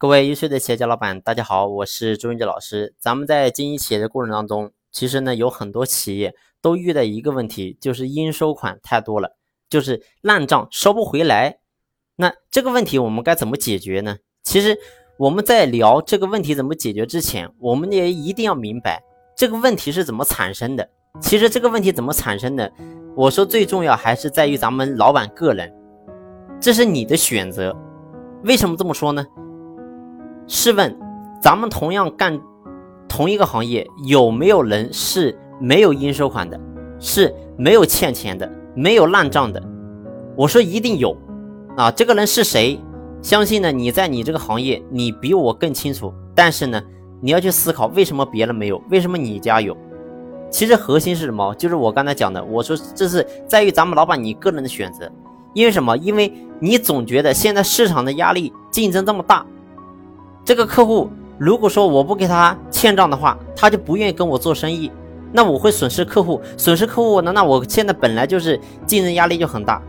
各位优秀的企业家老板，大家好，我是朱云杰老师。咱们在经营企业的过程当中，其实呢有很多企业都遇到一个问题，就是应收款太多了，就是烂账收不回来。那这个问题我们该怎么解决呢？其实我们在聊这个问题怎么解决之前，我们也一定要明白这个问题是怎么产生的。其实这个问题怎么产生的，我说最重要还是在于咱们老板个人，这是你的选择。为什么这么说呢？试问，咱们同样干同一个行业，有没有人是没有应收款的，是没有欠钱的，没有烂账的？我说一定有啊！这个人是谁？相信呢，你在你这个行业，你比我更清楚。但是呢，你要去思考，为什么别人没有，为什么你家有？其实核心是什么？就是我刚才讲的，我说这是在于咱们老板你个人的选择。因为什么？因为你总觉得现在市场的压力竞争这么大。这个客户如果说我不给他欠账的话，他就不愿意跟我做生意，那我会损失客户，损失客户，那那我现在本来就是竞争压力就很大，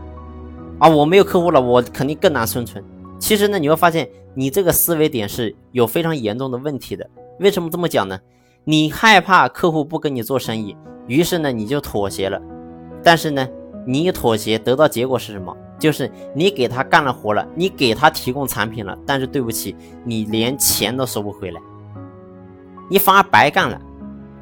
啊，我没有客户了，我肯定更难生存。其实呢，你会发现你这个思维点是有非常严重的问题的。为什么这么讲呢？你害怕客户不跟你做生意，于是呢你就妥协了，但是呢，你一妥协得到结果是什么？就是你给他干了活了，你给他提供产品了，但是对不起，你连钱都收不回来，你反而白干了，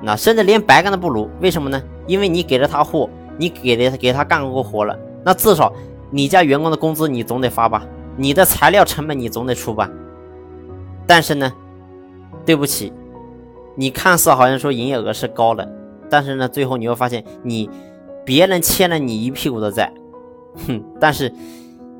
那甚至连白干都不如。为什么呢？因为你给了他货，你给了给他干过活了，那至少你家员工的工资你总得发吧，你的材料成本你总得出吧。但是呢，对不起，你看似好像说营业额是高了，但是呢，最后你会发现你别人欠了你一屁股的债。哼，但是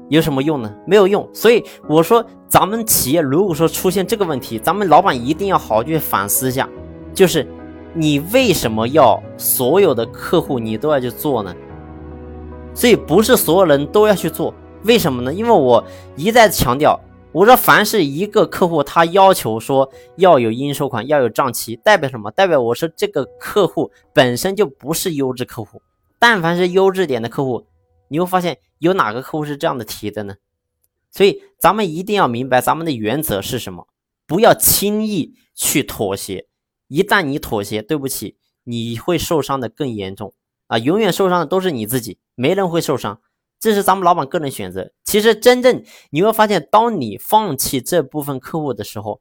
有什么用呢？没有用。所以我说，咱们企业如果说出现这个问题，咱们老板一定要好好去反思一下，就是你为什么要所有的客户你都要去做呢？所以不是所有人都要去做，为什么呢？因为我一再强调，我说凡是一个客户他要求说要有应收款，要有账期，代表什么？代表我说这个客户本身就不是优质客户。但凡是优质点的客户。你会发现有哪个客户是这样的提的呢？所以咱们一定要明白咱们的原则是什么，不要轻易去妥协。一旦你妥协，对不起，你会受伤的更严重啊！永远受伤的都是你自己，没人会受伤。这是咱们老板个人选择。其实真正你会发现，当你放弃这部分客户的时候，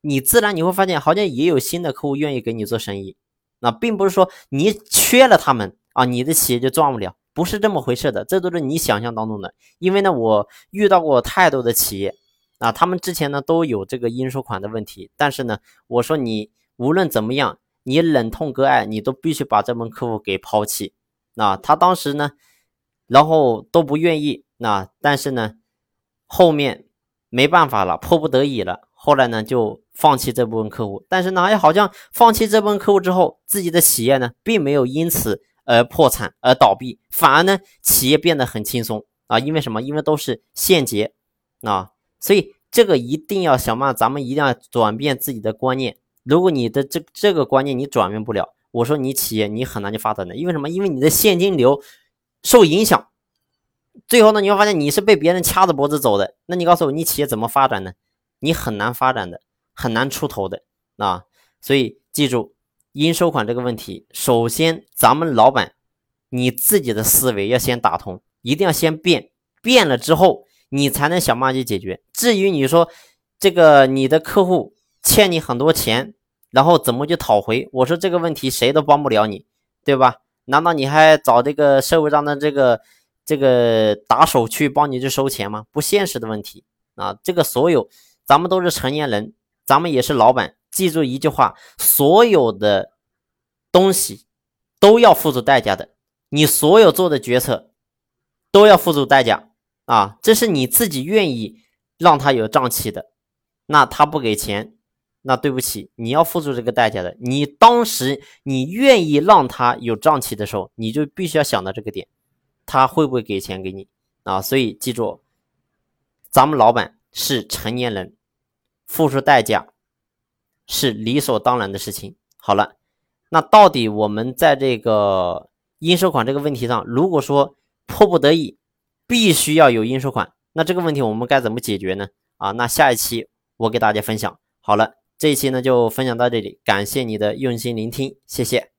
你自然你会发现，好像也有新的客户愿意给你做生意。那并不是说你缺了他们啊，你的企业就赚不了。不是这么回事的，这都是你想象当中的。因为呢，我遇到过太多的企业啊，他们之前呢都有这个应收款的问题，但是呢，我说你无论怎么样，你忍痛割爱，你都必须把这门客户给抛弃。那他当时呢，然后都不愿意，那但是呢，后面没办法了，迫不得已了，后来呢就放弃这部分客户。但是呢，哎，好像放弃这部分客户之后，自己的企业呢并没有因此。而破产而倒闭，反而呢，企业变得很轻松啊！因为什么？因为都是现结啊！所以这个一定要想办法，咱们一定要转变自己的观念。如果你的这这个观念你转变不了，我说你企业你很难去发展的。因为什么？因为你的现金流受影响，最后呢，你会发现你是被别人掐着脖子走的。那你告诉我，你企业怎么发展呢？你很难发展的，很难出头的啊！所以记住。应收款这个问题，首先咱们老板你自己的思维要先打通，一定要先变，变了之后你才能想办法去解决。至于你说这个你的客户欠你很多钱，然后怎么去讨回？我说这个问题谁都帮不了你，对吧？难道你还找这个社会上的这个这个打手去帮你去收钱吗？不现实的问题啊！这个所有咱们都是成年人，咱们也是老板。记住一句话：所有的东西都要付出代价的。你所有做的决策都要付出代价啊！这是你自己愿意让他有胀气的，那他不给钱，那对不起，你要付出这个代价的。你当时你愿意让他有胀气的时候，你就必须要想到这个点，他会不会给钱给你啊？所以记住，咱们老板是成年人，付出代价。是理所当然的事情。好了，那到底我们在这个应收款这个问题上，如果说迫不得已必须要有应收款，那这个问题我们该怎么解决呢？啊，那下一期我给大家分享。好了，这一期呢就分享到这里，感谢你的用心聆听，谢谢。